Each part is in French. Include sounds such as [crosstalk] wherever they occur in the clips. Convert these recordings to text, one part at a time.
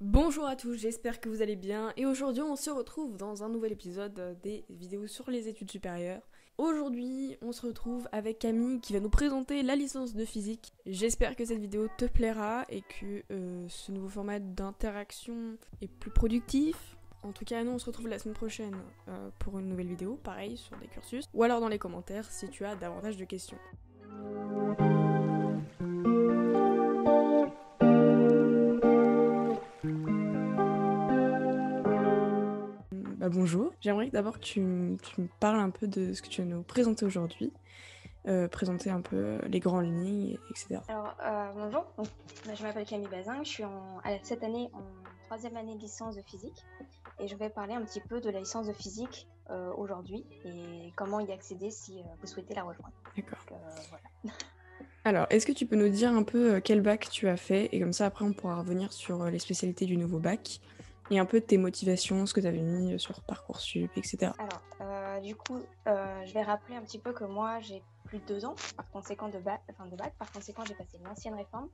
Bonjour à tous, j'espère que vous allez bien et aujourd'hui on se retrouve dans un nouvel épisode des vidéos sur les études supérieures. Aujourd'hui on se retrouve avec Camille qui va nous présenter la licence de physique. J'espère que cette vidéo te plaira et que euh, ce nouveau format d'interaction est plus productif. En tout cas nous on se retrouve la semaine prochaine euh, pour une nouvelle vidéo, pareil sur des cursus, ou alors dans les commentaires si tu as davantage de questions. Bonjour, j'aimerais d'abord que tu, me parles un peu de ce que tu vas nous présenter aujourd'hui, euh, présenter un peu les grandes lignes, etc. Alors, euh, bonjour, bah, je m'appelle Camille Bazin, je suis en, cette année en troisième année de licence de physique et je vais parler un petit peu de la licence de physique euh, aujourd'hui et comment y accéder si vous souhaitez la rejoindre. D'accord. [laughs] Alors, est-ce que tu peux nous dire un peu quel bac tu as fait et comme ça après on pourra revenir sur les spécialités du nouveau bac et un peu de tes motivations, ce que tu avais mis sur Parcoursup, etc. Alors, euh, du coup, euh, je vais rappeler un petit peu que moi, j'ai plus de deux ans, par conséquent de bac, enfin de bac par conséquent, j'ai passé l'ancienne réforme.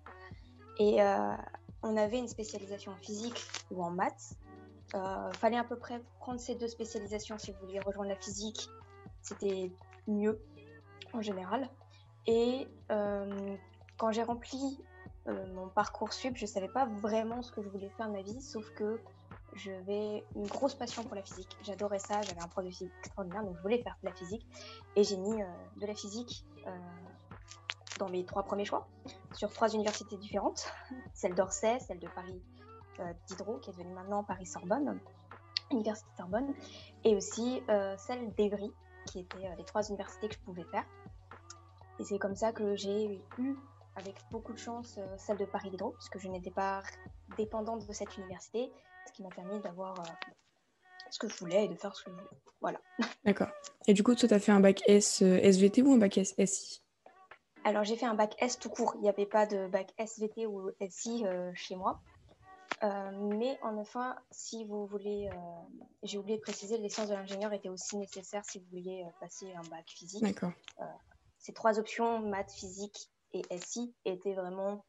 Et euh, on avait une spécialisation en physique ou en maths. fallait à peu près prendre ces deux spécialisations si vous vouliez rejoindre la physique. C'était mieux en général. Et quand j'ai rempli mon parcours sup, je savais pas vraiment ce que je voulais faire de ma vie, sauf que j'avais une grosse passion pour la physique. J'adorais ça, j'avais un prof de physique extraordinaire, donc je voulais faire de la physique. Et j'ai mis euh, de la physique euh, dans mes trois premiers choix, sur trois universités différentes, [laughs] celle d'Orsay, celle de Paris euh, Diderot, qui est devenue maintenant Paris-Sorbonne, Université Sorbonne, et aussi celle d'Evry, qui étaient les trois universités que je pouvais faire. Et c'est comme ça que j'ai eu avec beaucoup de chance celle de Paris Diderot, puisque je n'étais pas dépendante de cette université ce qui m'a permis d'avoir euh, ce que je voulais et de faire ce que je voulais. Voilà. D'accord. Et du coup, toi, tu as fait un bac S euh, SVT ou un bac S SI Alors, j'ai fait un bac S tout court. Il n'y avait pas de bac SVT ou SI euh, chez moi. mais en enfin, si vous voulez, j'ai oublié de préciser, l'essence de l'ingénieur était aussi nécessaire si vous vouliez passer un bac physique. D'accord. ces trois options, maths, physique et SI, étaient vraiment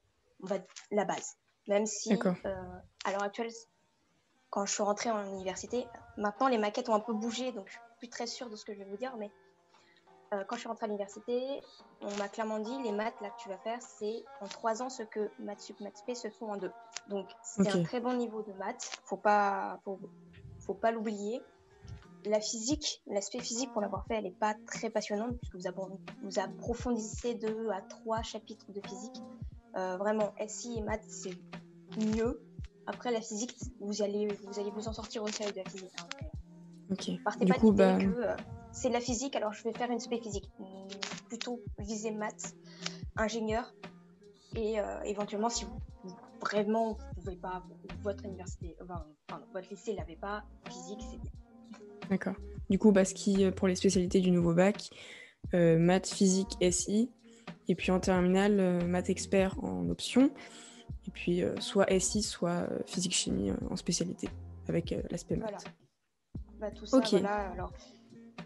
la base. Même si, à l'heure actuelle, quand je suis rentrée en université. Maintenant, les maquettes ont un peu bougé, donc je suis plus très sûre de ce que je vais vous dire, mais euh, quand je suis rentrée à l'université, on m'a clairement dit les maths là que tu vas faire, c'est en trois ans ce que maths sup, maths p se font en deux. Donc c'est un très bon niveau de maths, faut pas, faut, faut pas l'oublier. La physique, l'aspect physique pour l'avoir fait, elle n'est pas très passionnante puisque vous, vous approfondissez deux à trois chapitres de physique. Euh, vraiment, SI et maths, c'est mieux. Après, la physique, vous allez vous, allez vous en sortir aussi avec de la physique. Hein. Ok. Partez du pas coup, bah... que euh, c'est de la physique, alors je vais faire une spé physique. Plutôt viser maths, ingénieur, et euh, éventuellement, si vous, vraiment vous pouvez pas, votre université, enfin, votre lycée l'avait pas, physique, c'est bien. D'accord. Du coup, bah, ce qui, euh, pour les spécialités du nouveau bac, maths, physique, SI, et puis en terminale, maths expert en option. Et puis, euh, soit SI, soit euh, physique-chimie euh, en spécialité, avec l'aspect maths. Voilà. Bah, tout ça, voilà. Alors,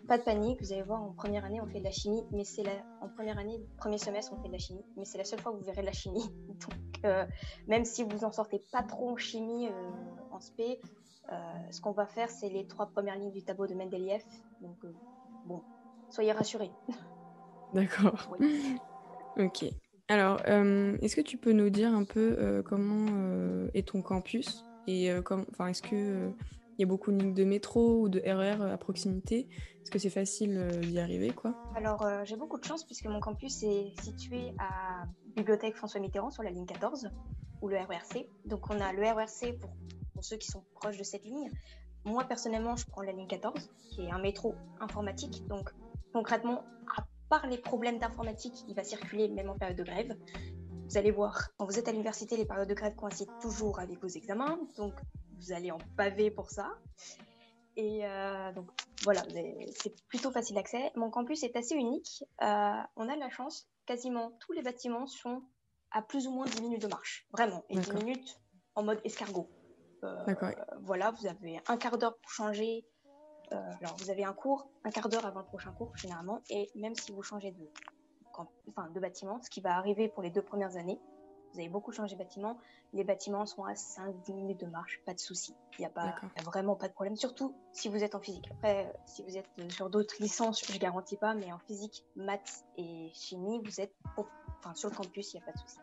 pas de panique, vous allez voir, en première année, on fait de la chimie, mais c'est la... en première année, premier semestre, on fait de la chimie, mais c'est la seule fois que vous verrez de la chimie. [laughs] Donc, même si vous en sortez pas trop en chimie, en spé, ce qu'on va faire, c'est les trois premières lignes du tableau de Mendeleïev. Donc, bon, soyez rassurés. [laughs] D'accord. Ok. Alors, euh, est-ce que tu peux nous dire un peu euh, comment euh, est ton campus et enfin, est-ce que il y a beaucoup de lignes de métro ou de RER e à proximité? Est-ce que c'est facile d'y arriver quoi? Alors, j'ai beaucoup de chance puisque mon campus est situé à Bibliothèque François Mitterrand sur la ligne 14 ou le RERC. Donc, on a le RERC pour, pour ceux qui sont proches de cette ligne. Moi, personnellement, je prends la ligne 14, qui est un métro informatique. Donc, concrètement, à par les problèmes d'informatique, il va circuler même en période de grève. Vous allez voir, quand vous êtes à l'université, les périodes de grève coïncident toujours avec vos examens, donc vous allez en pavé pour ça. Et euh, donc voilà, c'est plutôt facile d'accès. Mon campus est assez unique. Euh, on a de la chance, quasiment tous les bâtiments sont à plus ou moins 10 minutes de marche, vraiment, et 10 minutes en mode escargot. Euh, voilà, vous avez un quart d'heure pour changer euh, alors, vous avez un cours, un quart d'heure avant le prochain cours, généralement, et même si vous changez de, enfin, de bâtiment, ce qui va arriver pour les deux premières années, Vous avez beaucoup changé de bâtiment. Les bâtiments sont à 5-10 minutes de marche, pas de souci. Il n'y a, pas, y a vraiment pas de problème, surtout si vous êtes en physique. Après, si vous êtes euh, sur d'autres licences, je garantis pas, mais en physique, maths et chimie, vous êtes au- enfin, sur le campus, il n'y a pas de souci.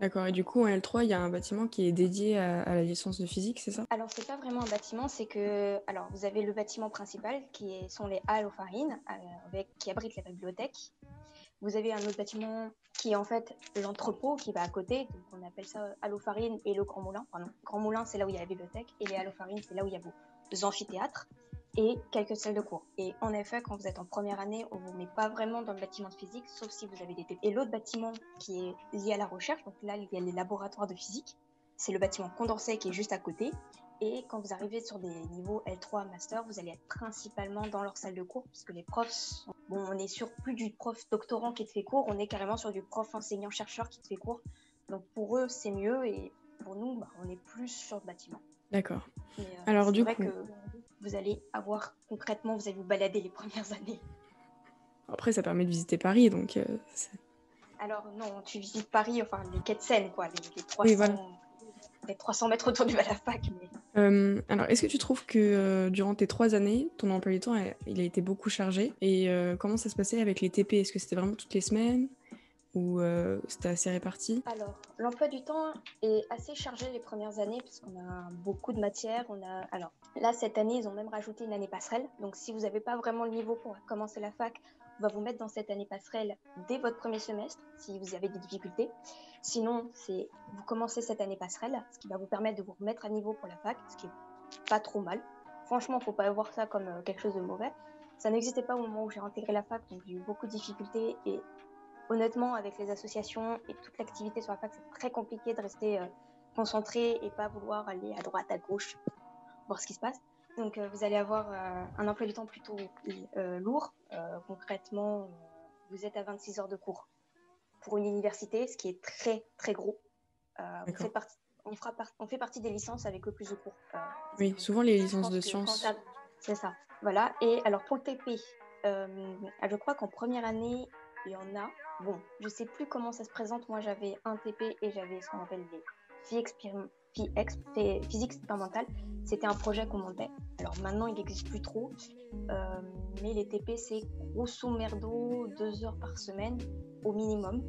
D'accord. Et du coup, en L3, il y a un bâtiment qui est dédié à, la licence de physique, c'est ça? Alors, c'est pas vraiment un bâtiment, c'est que. Alors, vous avez le bâtiment principal qui sont les halles farines, euh, avec, qui abrite la bibliothèque. Vous avez un autre bâtiment qui est en fait l'entrepôt qui va à côté, donc on appelle ça farines et le Grand Moulin. Pardon, Grand Moulin, c'est là où il y a la bibliothèque, et les halles aux farines, c'est là où il y a vos amphithéâtres et quelques salles de cours. Et en effet, quand vous êtes en première année, on vous met pas vraiment dans le bâtiment de physique, sauf si vous avez des TP. Et l'autre bâtiment qui est lié à la recherche, donc là, il y a les laboratoires de physique, c'est le bâtiment Condorcet qui est juste à côté. Et quand vous arrivez sur des niveaux L3 master, vous allez être principalement dans leur salle de cours, puisque les profs, sont- bon, on est sur plus du prof doctorant qui te fait cours, on est carrément sur du prof enseignant-chercheur qui te fait cours. Donc pour eux, c'est mieux, et pour nous, bah, on est plus sur le bâtiment. D'accord. Euh, Alors, du vrai coup- que vous allez avoir concrètement, vous allez vous balader les premières années. Après, ça permet de visiter Paris, donc euh, Alors non, tu visites Paris, enfin les quais de Seine, quoi, les, les 300, Oui, voilà. les 300 mètres autour du Balafac. Mais... Euh, alors, est-ce que tu trouves que euh, durant tes trois années, ton emploi du temps, a- il a été beaucoup chargé? Et comment ça se passait avec les TP Est-ce que c'était vraiment toutes les semaines? Ou euh, c'était assez réparti Alors, l'emploi du temps est assez chargé les premières années puisqu'on a beaucoup de matières. Alors là cette année, ils ont même rajouté une année passerelle. Donc, si vous n'avez pas vraiment le niveau pour commencer la fac, on va vous mettre dans cette année passerelle dès votre premier semestre si vous avez des difficultés. Sinon, c'est vous commencez cette année passerelle, ce qui va vous permettre de vous remettre à niveau pour la fac, ce qui est pas trop mal. Franchement, faut pas voir ça comme euh, quelque chose de mauvais. Ça n'existait pas au moment où j'ai intégré la fac, donc j'ai eu beaucoup de difficultés et honnêtement, avec les associations et toute l'activité sur la fac, c'est très compliqué de rester euh, concentré et pas vouloir aller à droite, à gauche, voir ce qui se passe. Donc, euh, vous allez avoir euh, un emploi du temps plutôt lourd. Concrètement, vous êtes à 26 heures de cours pour une université, ce qui est très, très gros. Vous D'accord. faites partie- on, fera par- on fait partie des licences avec le plus de cours. Euh, Oui, souvent les licences de sciences. C'est ça. Voilà. Et alors pour le TP, euh, je crois qu'en première année, il y en a. Bon, je sais plus comment ça se présente. Moi, j'avais un TP et j'avais ce qu'on appelle phy- physique expérimentale. C'était un projet qu'on montait. Alors maintenant, il n'existe plus trop. Euh, mais les TP, c'est grosso merdo deux heures par semaine au minimum.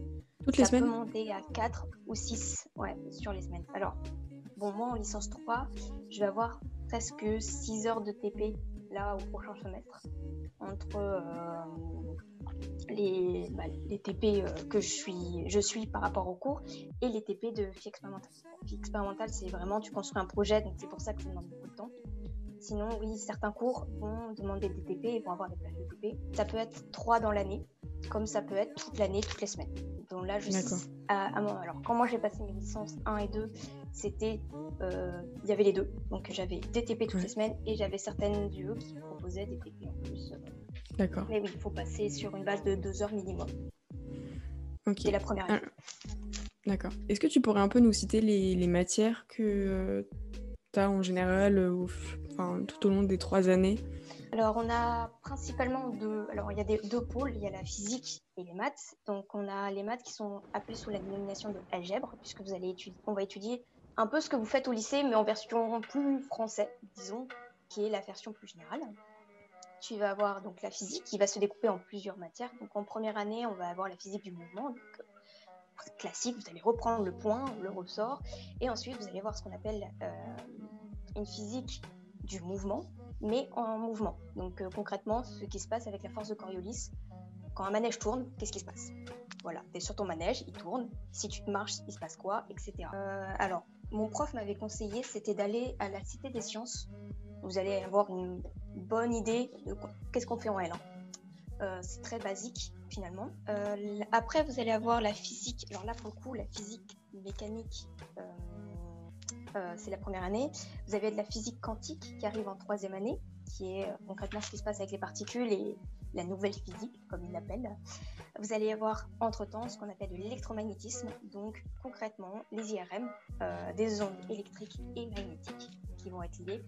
Toutes les Ça peut semaines? monter à 4 ou 6 ouais, sur les semaines. Alors, bon, moi en licence 3, je vais avoir presque 6 heures de TP là au prochain semestre. Entre euh, les, bah, les TP euh, que je suis, je suis par rapport au cours et les TP de FI expérimental. FI expérimental, c'est vraiment, tu construis un projet, donc c'est pour ça que ça demande beaucoup de temps. Sinon, oui, certains cours vont demander des TP et vont avoir des plages de TP. Ça peut être 3 dans l'année, comme ça peut être toute l'année, toutes les semaines. Donc là, je D'accord. à- alors, quand moi j'ai passé mes licences 1 et 2, c'était. euh, Il y avait les deux. Donc j'avais des TP toutes Ouais. les semaines et j'avais certaines d'eux qui proposaient des TP en plus. D'accord. Mais oui, il faut passer sur une base de 2 heures minimum. Ok. Dès la première année. Ah, D'accord. Est-ce que tu pourrais un peu nous citer les, les matières que tu as en général euh, au f- enfin, tout au long des trois années? Alors, on a principalement deux. Alors, il y a des, deux pôles. Il y a la physique et les maths. Donc, on a les maths qui sont appelées sous la dénomination de algèbre, puisque vous allez étudier, on va étudier un peu ce que vous faites au lycée, mais en version plus français, disons, qui est la version plus générale. Tu vas avoir donc la physique qui va se découper en plusieurs matières. Donc, en première année, on va avoir la physique du mouvement. Euh, classique, vous allez reprendre le point, le ressort, et ensuite vous allez voir ce qu'on appelle euh, une physique du mouvement, mais en mouvement. Donc euh, concrètement, ce qui se passe avec la force de Coriolis, quand un manège tourne, qu'est-ce qui se passe? Voilà, tu es sur ton manège, il tourne, si tu marches, il se passe quoi, etc. Alors, mon prof m'avait conseillé, c'était d'aller à la Cité des Sciences. Vous allez avoir une bonne idée de qu'est-ce qu'on fait en L1. Euh, c'est très basique finalement. Euh, après, vous allez avoir la physique. Alors là, pour le coup, la physique mécanique, euh, c'est la première année. Vous avez de la physique quantique qui arrive en troisième année, qui est concrètement ce qui se passe avec les particules et la nouvelle physique, comme ils l'appellent. Vous allez avoir entre-temps ce qu'on appelle de l'électromagnétisme, donc concrètement les IRM, euh, des ondes électriques et magnétiques qui vont être liées.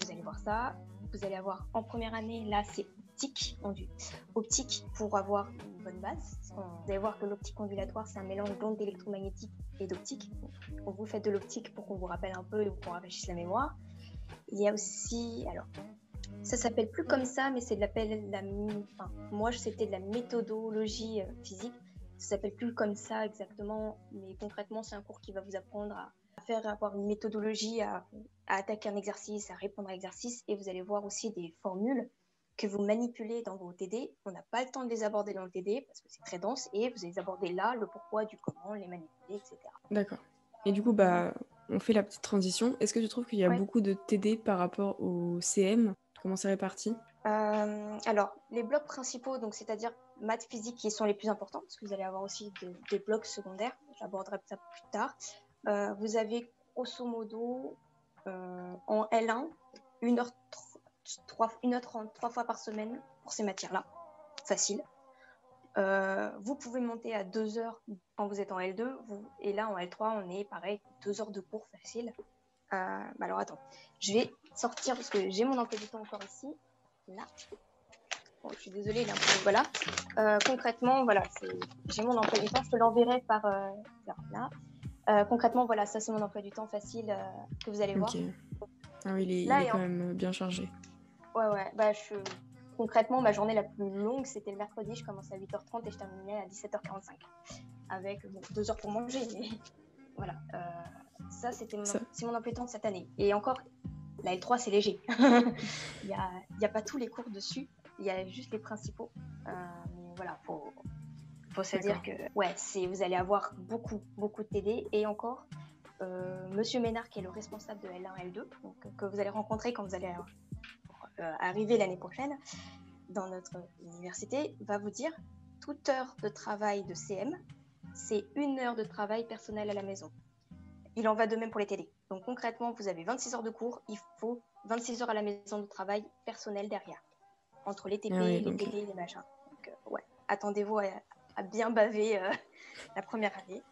Vous allez voir ça. Vous allez avoir en première année, là c'est optique, on dit optique pour avoir bonne base. Vous allez voir que l'optique ondulatoire, c'est un mélange d'ondes électromagnétiques et d'optique. Vous faites de l'optique pour qu'on vous rappelle un peu et qu'on rafraîchisse la mémoire. Il y a aussi, alors, ça s'appelle plus comme ça, mais c'est de l'appel, la, enfin, moi c'était de la méthodologie euh, physique. Ça s'appelle plus comme ça exactement, mais concrètement, c'est un cours qui va vous apprendre à, faire avoir une méthodologie, à, attaquer un exercice, à répondre à l'exercice, et vous allez voir aussi des formules que vous manipulez dans vos TD. On n'a pas le temps de les aborder dans le TD parce que c'est très dense, et vous allez les aborder là, le pourquoi, du comment, les manipuler, etc. D'accord. Et du coup, bah, on fait la petite transition. Est-ce que tu trouves qu'il y a beaucoup de TD par rapport au CM Comment c'est réparti? Euh, Alors, les blocs principaux, donc c'est-à-dire maths, physique, qui sont les plus importants, parce que vous allez avoir aussi des, blocs secondaires. J'aborderai ça plus tard. Euh, vous avez grosso modo euh, en L1 1h30, 3, fois par semaine pour ces matières-là. Facile. vous pouvez monter à 2 heures quand vous êtes en L2. et là, en L3, on est pareil, 2 heures de cours facile. Bah alors attends, je vais sortir parce que j'ai mon emploi du temps encore ici. Là. je suis désolée, là, voilà. Euh, concrètement, voilà, j'ai mon emploi du temps. Je te l'enverrai par euh, là. Euh, concrètement, voilà, ça c'est mon emploi du temps facile que vous allez voir. Ah oui, il est, quand même bien chargé. Ouais, ouais. Bah, je... Concrètement, ma journée la plus longue, c'était le mercredi. Je commençais à 8h30 et je terminais à 17h45. Avec bon, deux heures pour manger. Mais... [laughs] voilà. Ça, c'était mon... mon emploi temps de cette année. Et encore, la L3, c'est léger. [laughs] Il n'y a, a, pas tous les cours dessus. Il y a juste les principaux. Euh, mais voilà, faut, faut se dire que ouais, vous allez avoir beaucoup, beaucoup de TD. Et encore, euh, Monsieur Ménard, qui est le responsable de L1, L2, donc, que vous allez rencontrer quand vous allez euh, arriver l'année prochaine dans notre université, va vous dire toute heure de travail de CM, c'est une heure de travail personnel à la maison. Il en va de même pour les TD. Donc concrètement, vous avez 26 heures de cours, il faut 26 heures à la maison de travail personnel derrière, entre les TP, ah les TD, les machins. Donc euh, ouais, attendez-vous à, bien baver euh, [laughs] la première année.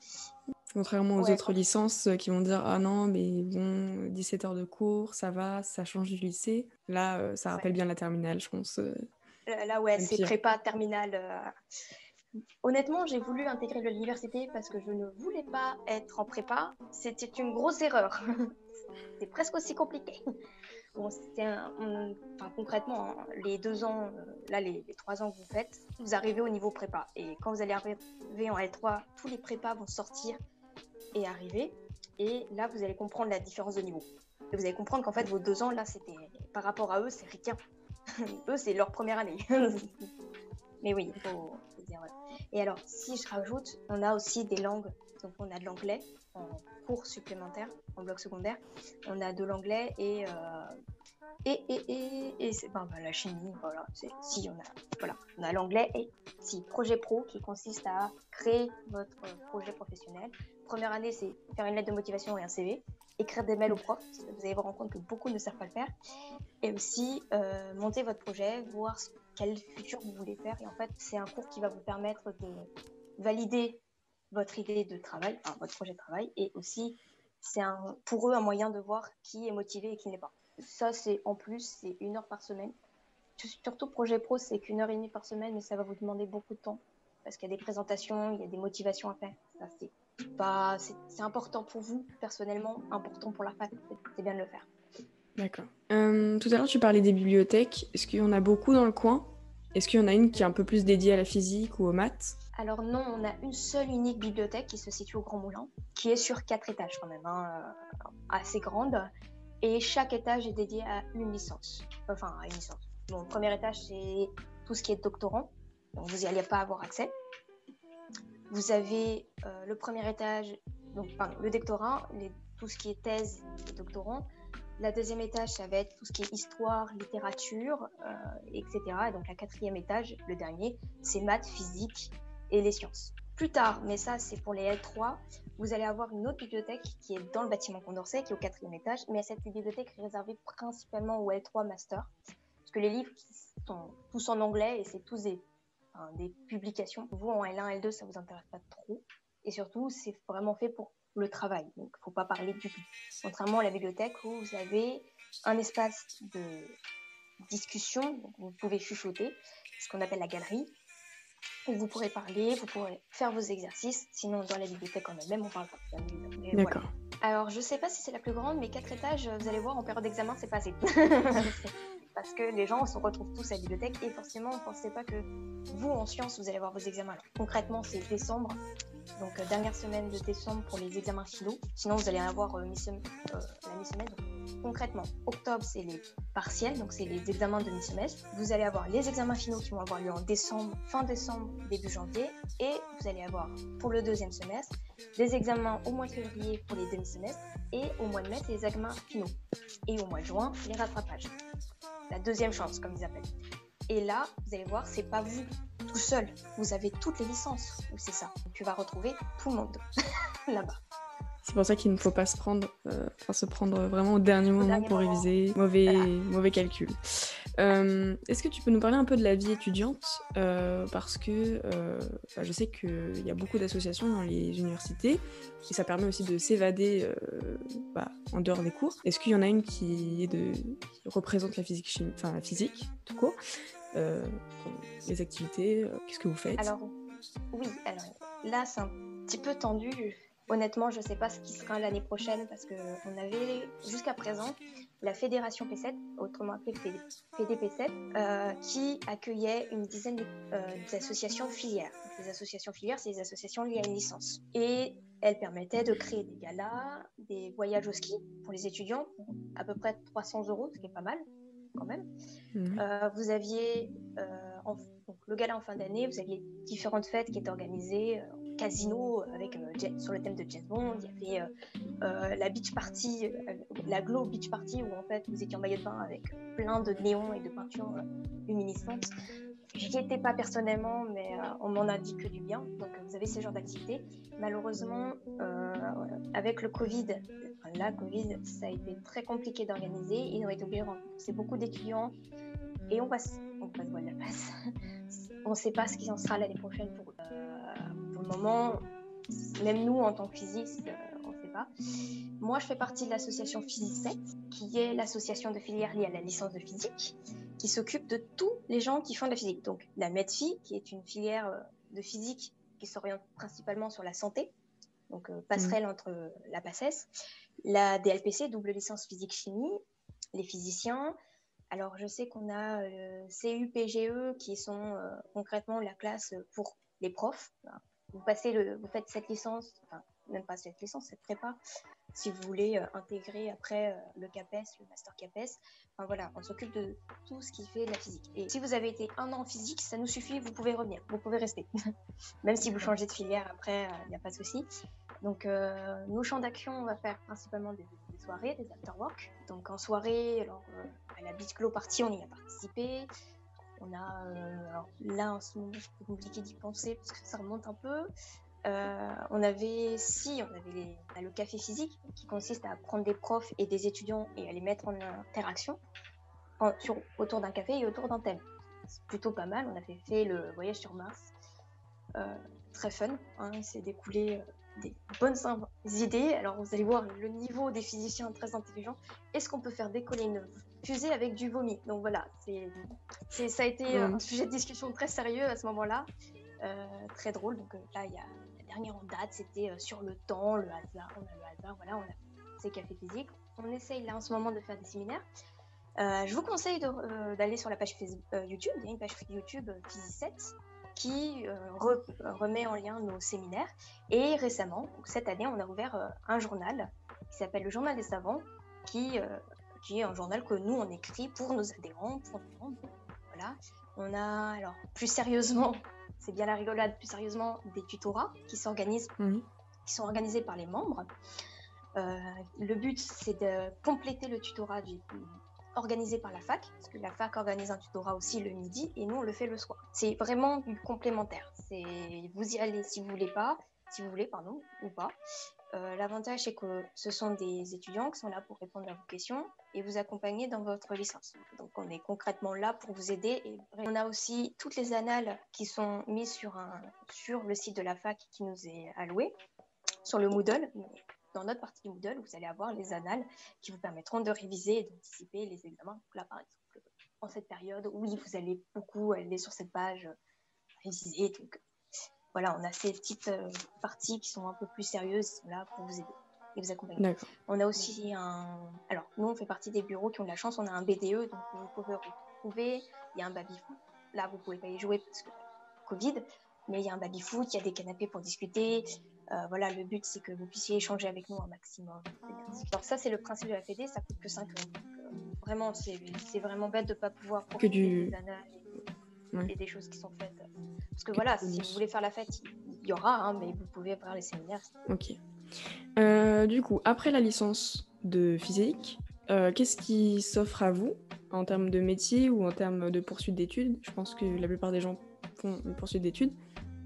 Contrairement aux autres licences euh, qui vont dire Ah non, mais bon, 17 heures de cours, ça va, ça change du lycée. Là, ça rappelle bien la terminale, je pense. Là, ouais, c'est prépa terminale. Honnêtement, j'ai voulu intégrer l'université parce que je ne voulais pas être en prépa. C'était une grosse erreur. [laughs] c'est presque aussi compliqué. Enfin, concrètement, hein, les deux ans, euh, là, les, trois ans que vous faites, vous arrivez au niveau prépa. Et quand vous allez arriver en L3, tous les prépas vont sortir et arriver. Et là, vous allez comprendre la différence de niveau. Et vous allez comprendre qu'en fait, vos deux ans, là, c'était par rapport à eux, c'est rien. [laughs] eux, c'est leur première année. [laughs] Mais oui, il faut. Et alors, si je rajoute, on a aussi des langues. Donc, on a de l'anglais en cours supplémentaire, en bloc secondaire. On a de l'anglais et, euh, et, et, et, c'est ben, ben, la chimie, voilà. Si, on a, voilà, on a l'anglais et si, projet pro qui consiste à créer votre projet professionnel. Première année, c'est faire une lettre de motivation et un CV, écrire des mails aux profs, vous allez vous rendre compte que beaucoup ne savent pas le faire, et aussi euh, monter votre projet, voir ce quel futur vous voulez faire. Et en fait, c'est un cours qui va vous permettre de valider votre idée de travail, votre projet de travail, et aussi, c'est pour eux un moyen de voir qui est motivé et qui n'est pas. Ça, c'est en plus, c'est une heure par semaine. Surtout projet pro, c'est qu'une heure et demie par semaine, mais ça va vous demander beaucoup de temps parce qu'il y a des présentations, il y a des motivations à faire. Ça, c'est pas, c'est important pour vous personnellement, important pour la fac. C'est bien de le faire. D'accord. Euh, tout à l'heure, tu parlais des bibliothèques. Est-ce qu'il y en a beaucoup dans le coin? Est-ce qu'il y en a une qui est un peu plus dédiée à la physique ou aux maths? Alors non, on a une seule unique bibliothèque qui se situe au Grand Moulin, qui est sur quatre étages quand même, hein, euh, assez grande. Et chaque étage est dédié à une licence. Enfin, à une licence. Bon, le premier étage, c'est tout ce qui est doctorant. Donc vous n'y allez pas avoir accès. Vous avez euh, le premier étage, donc le doctorat, tout ce qui est thèse et doctorant. La deuxième étage, ça va être tout ce qui est histoire, littérature, euh, etc. Et donc la quatrième étage, le dernier, c'est maths, physique et les sciences. Plus tard, mais ça c'est pour les L3, vous allez avoir une autre bibliothèque qui est dans le bâtiment Condorcet, qui est au quatrième étage, mais cette bibliothèque est réservée principalement aux L3 Master, parce que les livres sont tous en anglais et c'est tous des, des publications. Vous en L1, L2, ça vous intéresse pas trop, et surtout c'est vraiment fait pour le travail. Donc, il ne faut pas parler du tout. Contrairement à la bibliothèque où vous avez un espace de discussion, vous pouvez chuchoter, ce qu'on appelle la galerie. où vous pourrez parler, vous pourrez faire vos exercices. Sinon, dans la bibliothèque en elle-même, on parle pas. D'accord. Alors, je sais pas si c'est la plus grande, mais quatre étages, vous allez voir, en période d'examen, c'est pas assez. [laughs] Parce que les gens se retrouvent tous à la bibliothèque et forcément, ne pensez pas que vous, en sciences, vous allez avoir vos examens. concrètement, c'est décembre. Donc, euh, dernière semaine de décembre pour les examens finaux. Sinon, vous allez avoir euh, euh, la mi-semaine. concrètement, octobre, c'est les partiels, donc c'est les examens de mi-semestre. Vous allez avoir les examens finaux qui vont avoir lieu en décembre, fin décembre, début janvier. Et vous allez avoir, pour le deuxième semestre, des examens au mois de février pour les demi-semestres et au mois de mai, les examens finaux. Et au mois de juin, les rattrapages. La deuxième chance, comme ils appellent. Et là, vous allez voir, c'est pas vous tout seul. Vous avez toutes les licences. C'est ça. Tu vas retrouver tout le monde [laughs] là-bas. C'est pour ça qu'il ne faut pas se prendre, euh, se prendre vraiment au dernier moment pour réviser. Mauvais, mauvais calcul. Euh, est-ce que tu peux nous parler un peu de la vie étudiante euh, Parce que bah, je sais qu'il y a beaucoup d'associations dans les universités et ça permet aussi de s'évader bah, en dehors des cours. Est-ce qu'il y en a une qui, est de, représente la physique, chimie, enfin la physique tout court? Les activités, qu'est-ce que vous faites? Alors oui, là c'est un petit peu tendu Honnêtement, je ne sais pas ce qui sera l'année prochaine parce qu'on avait jusqu'à présent la Fédération P7, autrement appelée FEDP7, euh, qui accueillait une dizaine euh, d'associations filières. les associations filières, c'est des associations liées à une licence. Et elles permettaient de créer des galas, des voyages au ski pour les étudiants, à peu près 300 euros, ce qui est pas mal quand même. Mhm. Euh, vous aviez donc, le gala en fin d'année, vous aviez différentes fêtes qui étaient organisées casino avec euh, sur le thème de James Bond. Il y avait euh, euh, la beach party, la glow beach party où en fait vous étiez en maillot de bain avec plein de néons et de peintures luminescentes. J'y étais pas personnellement, mais on m'en a dit que du bien. Donc vous avez ce genre d'activité. Malheureusement, avec le Covid, la Covid, ça a été très compliqué d'organiser. Ils ont été obligés de rembourser beaucoup d'étudiants et on passe, on passe de la passe. [laughs] on ne sait pas ce qui en sera l'année prochaine pour moment, même nous en tant que physistes, euh, pas. Moi, je fais partie de l'association Physique 7, qui est l'association de filière liée à la licence de physique, qui s'occupe de tous les gens qui font de la physique. Donc, la MEDPHY, qui est une filière euh, de physique qui s'oriente principalement sur la santé, donc euh, passerelle mmh. entre la PACES, la DLPC, double licence physique-chimie, les physiciens. Alors, je sais qu'on a CUPGE qui sont concrètement la classe pour les profs, vous, passez le, vous faites cette licence, enfin, même pas cette licence, cette prépa, si vous voulez euh, intégrer après euh, le CAPES, le master CAPES. Enfin voilà, on s'occupe de tout ce qui fait de la physique. Et si vous avez été un an en physique, ça nous suffit, vous pouvez revenir, vous pouvez rester. [laughs] même si vous changez de filière après, il euh, n'y a pas de souci. Donc, nos champs d'action, on va faire principalement des, soirées, des after-work. Donc, en soirée, alors, à la Beach Glow Party, on y a participé. On a, euh, alors là en ce moment, c'est compliqué d'y penser parce que ça remonte un peu. Euh, on avait, si, on avait le café physique qui consiste à prendre des profs et des étudiants et à les mettre en interaction sur, autour d'un café et autour d'un thème. C'est plutôt pas mal. On avait fait le voyage sur Mars. Euh, très fun. Hein, il s'est découlé des bonnes idées. Alors vous allez voir le niveau des physiciens très intelligents. Est-ce qu'on peut faire décoller une fusée avec du vomi? Donc voilà, c'est, ça a été un sujet de discussion très sérieux à ce moment-là, euh, très drôle. Donc euh, là, il y a dernière en date, c'était euh, sur le temps, le hasard, on a le hasard, voilà, on a ces cafés physiques. On essaye là en ce moment de faire des séminaires. je vous conseille d'aller sur la page YouTube. Il y a une page YouTube Physi7 qui remet en lien nos séminaires. Et récemment, cette année, on a ouvert un journal qui s'appelle le Journal des Savants, qui qui est un journal que nous, on écrit pour nos adhérents, pour nos membres. Voilà. On a, alors, plus sérieusement, c'est bien la rigolade, plus sérieusement, des tutorats qui s'organisent, qui sont organisés par les membres. Euh, le but, c'est de compléter le tutorat du, organisé par la fac, parce que la fac organise un tutorat aussi le midi et nous, on le fait le soir. C'est vraiment du complémentaire. C'est vous y allez si vous voulez pas, si vous voulez, pardon, ou pas. Euh, l'avantage, c'est que ce sont des étudiants qui sont là pour répondre à vos questions et vous accompagner dans votre licence. Donc, on est concrètement là pour vous aider. On a aussi toutes les annales qui sont mises sur, un, sur le site de la fac qui nous est alloué, sur le Moodle. Dans notre partie du Moodle, vous allez avoir les annales qui vous permettront de réviser et d'anticiper les examens. là, par exemple, en cette période, oui, vous allez beaucoup aller sur cette page réviser. Donc, voilà, on a ces petites parties qui sont un peu plus sérieuses là pour vous aider et vous accompagner. On a aussi un. Alors, nous, on fait partie des bureaux qui ont de la chance. On a un BDE, donc vous pouvez retrouver. Il y a un baby-foot. Là, vous pouvez pas y jouer parce que Covid, mais il y a un baby-foot, il y a des canapés pour discuter. Euh, voilà, le but, c'est que vous puissiez échanger avec nous un maximum. Alors, ça, c'est le principe de la FED, ça coûte que 5 euros. Euh, vraiment, c'est vraiment bête de ne pas pouvoir profiter que du... des et, des choses qui sont faites. Parce que voilà, si vous voulez faire la fête, il y aura, hein, mais vous pouvez faire les séminaires. Ok. Euh, du coup, après la licence de physique, euh, qu'est-ce qui s'offre à vous en termes de métier ou en termes de poursuite d'études? Je pense que la plupart des gens font une poursuite d'études,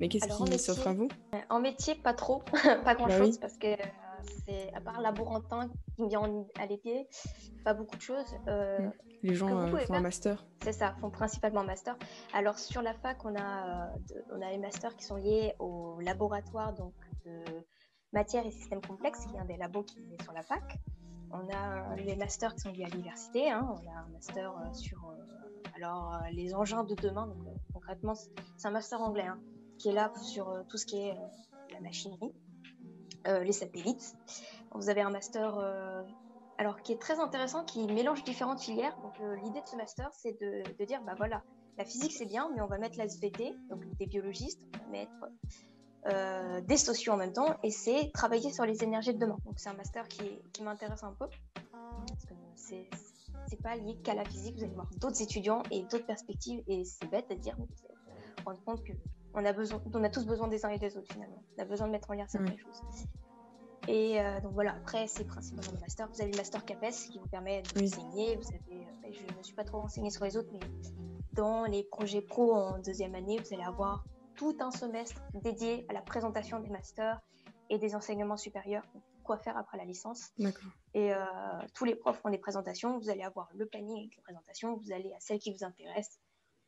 mais qu'est-ce qui s'offre à vous? En métier, pas trop, [laughs] pas grand-chose, bah parce que euh, c'est à part laborantin qui vient à l'été, pas beaucoup de choses. Mm. Les gens font un master. C'est ça, font principalement un master. Alors sur la fac, on a, on a les masters qui sont liés au laboratoire donc de matière et systèmes complexes, qui est un des labos qui est sur la fac. On a les masters qui sont liés à l'université. Hein. On a un master euh, sur euh, alors, euh, les engins de demain. Donc, concrètement, c'est un master anglais hein, qui est là sur tout ce qui est la machinerie, les satellites. Vous avez un master alors, qui est très intéressant, qui mélange différentes filières. Donc, l'idée de ce master, c'est de, de, dire, bah voilà, la physique c'est bien, mais on va mettre la SVT, donc des biologistes, on va mettre euh, des sociaux en même temps, et c'est travailler sur les énergies de demain. Donc c'est un master qui, qui m'intéresse un peu, parce que c'est, c'est pas lié qu'à la physique, vous allez voir d'autres étudiants et d'autres perspectives, et c'est bête de dire, mais vous allez vous rendre compte qu'on a, besoin, on a tous besoin des uns et des autres finalement. On a besoin de mettre en lien certaines choses. Et euh, donc voilà, après, c'est principalement le master. Vous avez le master CAPES qui vous permet de enseigner. Vous avez, euh, je ne me suis pas trop renseignée sur les autres, mais dans les projets pro en deuxième année, vous allez avoir tout un semestre dédié à la présentation des masters et des enseignements supérieurs, quoi faire après la licence. Et euh, tous les profs font des présentations, vous allez avoir le planning avec les présentations, vous allez à celles qui vous intéressent.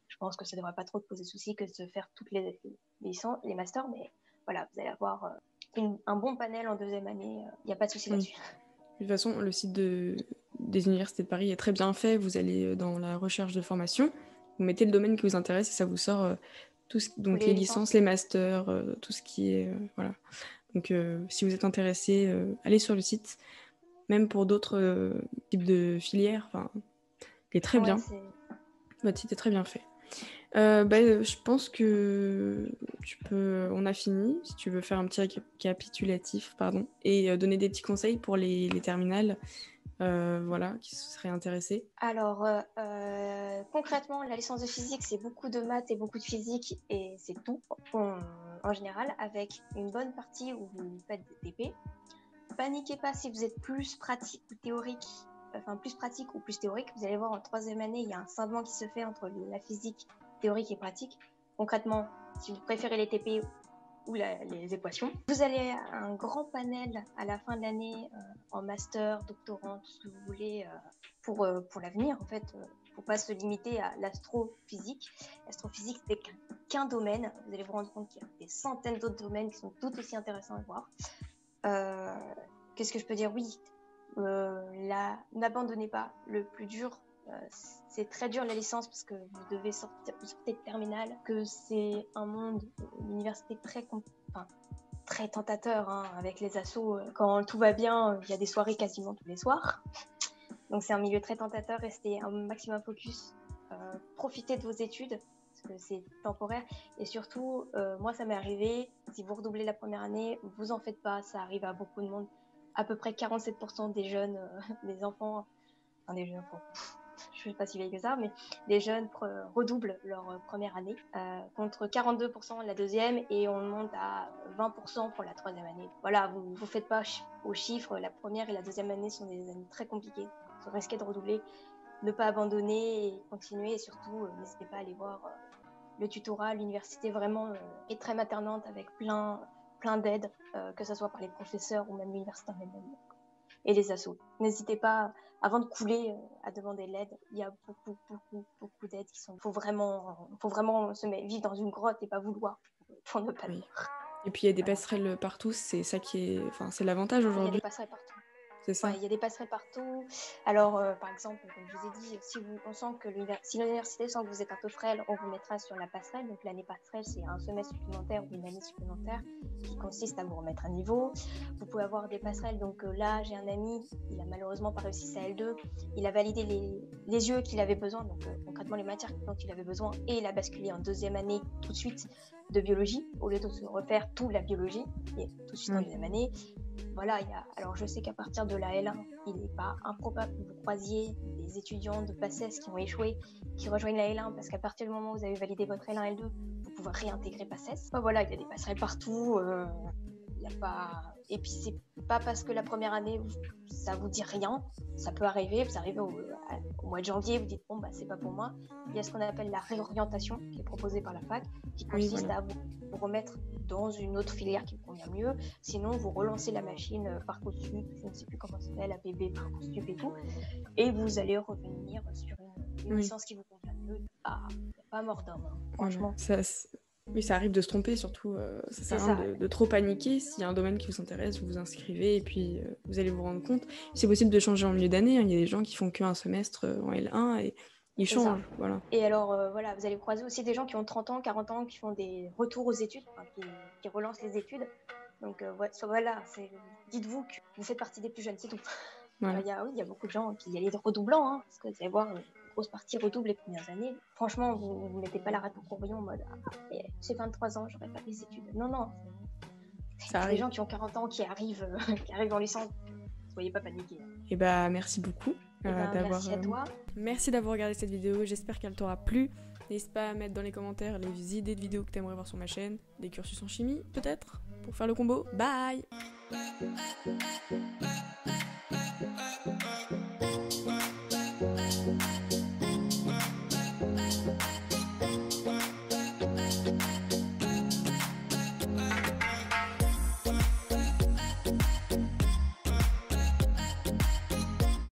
Je pense que ça ne devrait pas trop te poser souci que de faire toutes les, licences, les masters, mais voilà, vous allez avoir euh, un bon panel en deuxième année, il n'y a pas de souci là-dessus. De toute façon, le site de, des universités de Paris est très bien fait. Vous allez euh, dans la recherche de formation, vous mettez le domaine qui vous intéresse et ça vous sort donc les, licences, les masters, euh, tout ce qui est. Euh, voilà. Donc euh, si vous êtes intéressé, allez sur le site. Même pour d'autres types de filières, enfin, il est très bien. Votre site est très bien fait. Bah, je pense que tu peux. On a fini. Si tu veux faire un petit récapitulatif, pardon, et donner des petits conseils pour les, les terminales euh, voilà, qui seraient intéressés Alors, euh, euh, concrètement, la licence de physique, c'est beaucoup de maths et beaucoup de physique, et c'est tout en général, avec une bonne partie où vous faites des TP. Paniquez pas si vous êtes plus pratique ou théorique, enfin plus pratique ou plus théorique. Vous allez voir en troisième année, il y a un scindement qui se fait entre la physique théorique et pratique. Concrètement, si vous préférez les TP ou les équations. Vous allez à un grand panel à la fin de l'année euh, en master, doctorant, tout ce que vous voulez euh, pour, euh, pour l'avenir en fait. faut pas se limiter à l'astrophysique. L'astrophysique, c'est qu'un domaine. Vous allez vous rendre compte qu'il y a des centaines d'autres domaines qui sont tout aussi intéressants à voir. Qu'est-ce que je peux dire? Oui, n'abandonnez pas. Le plus dur, c'est très dur la licence parce que vous devez sortir, de terminale, que c'est un monde, une université très, très tentateur hein, avec les assos. Euh, quand tout va bien, il y a des soirées quasiment tous les soirs. Donc c'est un milieu très tentateur, restez un maximum focus, euh, profitez de vos études parce que c'est temporaire et surtout, moi ça m'est arrivé, si vous redoublez la première année, vous en faites pas, ça arrive à beaucoup de monde. À peu près 47% des jeunes, [laughs] des enfants, enfin des jeunes enfants, je ne suis pas si vieille que ça, mais les jeunes redoublent leur euh, première année, euh, contre 42% la deuxième, et on monte à 20% pour la troisième année. Voilà, vous ne faites pas aux chiffres, la première et la deuxième année sont des années très compliquées, vous risquez de redoubler, ne pas abandonner et continuer, et surtout, euh, n'hésitez pas à aller voir le tutorat, l'université vraiment est très maternante avec plein, plein d'aides, que ce soit par les professeurs ou même l'université elle-même et les assos. N'hésitez pas, avant de couler, euh, à demander de l'aide. Il y a beaucoup, beaucoup, beaucoup d'aides qui sont. Il faut vraiment, faut vraiment se mettre, vivre dans une grotte et pas vouloir pour ne pas Et puis il y a des passerelles partout, c'est ça qui est, enfin c'est l'avantage aujourd'hui. Il y a des passerelles partout. C'est ça. il y a des passerelles partout. Alors, euh, par exemple, comme je vous ai dit, si vous, on sent que si l'université sent que vous êtes un peu frêle, on vous mettra sur la passerelle. Donc, l'année passerelle, c'est un semestre supplémentaire ou une année supplémentaire qui consiste à vous remettre à niveau. Vous pouvez avoir des passerelles. Donc, euh, là, j'ai un ami, il a malheureusement pas réussi sa L2. Il a validé les, les yeux qu'il avait besoin, donc euh, concrètement les matières dont il avait besoin, et il a basculé en deuxième année tout de suite de biologie, au lieu de se refaire tout la biologie, et tout de suite en deuxième année. Voilà, il y a... alors je sais qu'à partir de la L1, il n'est pas improbable que vous croisiez des étudiants de PACES qui ont échoué, qui rejoignent la L1, parce qu'à partir du moment où vous avez validé votre L1, L2, vous pouvez réintégrer PACES. voilà, il y a des passerelles partout, euh, il y a pas... Et puis c'est pas parce que la première année, ça vous dit rien, ça peut arriver, vous arrivez au, mois de janvier, vous dites bon bah c'est pas pour moi. Il y a ce qu'on appelle la réorientation qui est proposée par la fac, qui consiste à vous, remettre dans une autre filière qui vous convient mieux. Sinon, vous relancez la machine euh, Parcoursup, je ne sais plus comment ça s'appelle, APB, Parcoursup et tout, et vous allez revenir sur une, licence qui vous convient mieux. Ah, pas mort d'homme, hein, franchement. Ça, oui, ça arrive de se tromper, surtout. Euh, ça sert à rien de, trop paniquer. S'il y a un domaine qui vous intéresse, vous vous inscrivez et puis euh, vous allez vous rendre compte. C'est possible de changer en milieu d'année. Hein. Il y a des gens qui font qu'un semestre euh, en L1 et ils changent. Voilà. Et alors, voilà, vous allez croiser aussi des gens qui ont 30 ans, 40 ans, qui font des retours aux études, qui, relancent les études. Donc voilà, dites-vous que vous faites partie des plus jeunes, c'est tout. Il, y a, oui, il y a beaucoup de gens qui y allaient redoublants, hein, parce que vous allez voir, grosse partie redouble les premières années. Franchement, vous ne mettez pas la rate au courbillon en mode ah, j'ai 23 ans, j'aurais pas les études. Non, non. Ça des gens qui ont 40 ans qui arrivent, [laughs] qui arrivent en licence. Soyez pas paniqués. Et eh bah, merci beaucoup eh euh, ben, d'avoir. Merci à euh, toi. Merci d'avoir regardé cette vidéo. J'espère qu'elle t'aura plu. N'hésite pas à mettre dans les commentaires les idées de vidéos que tu aimerais voir sur ma chaîne, des cursus en chimie peut-être, pour faire le combo. Bye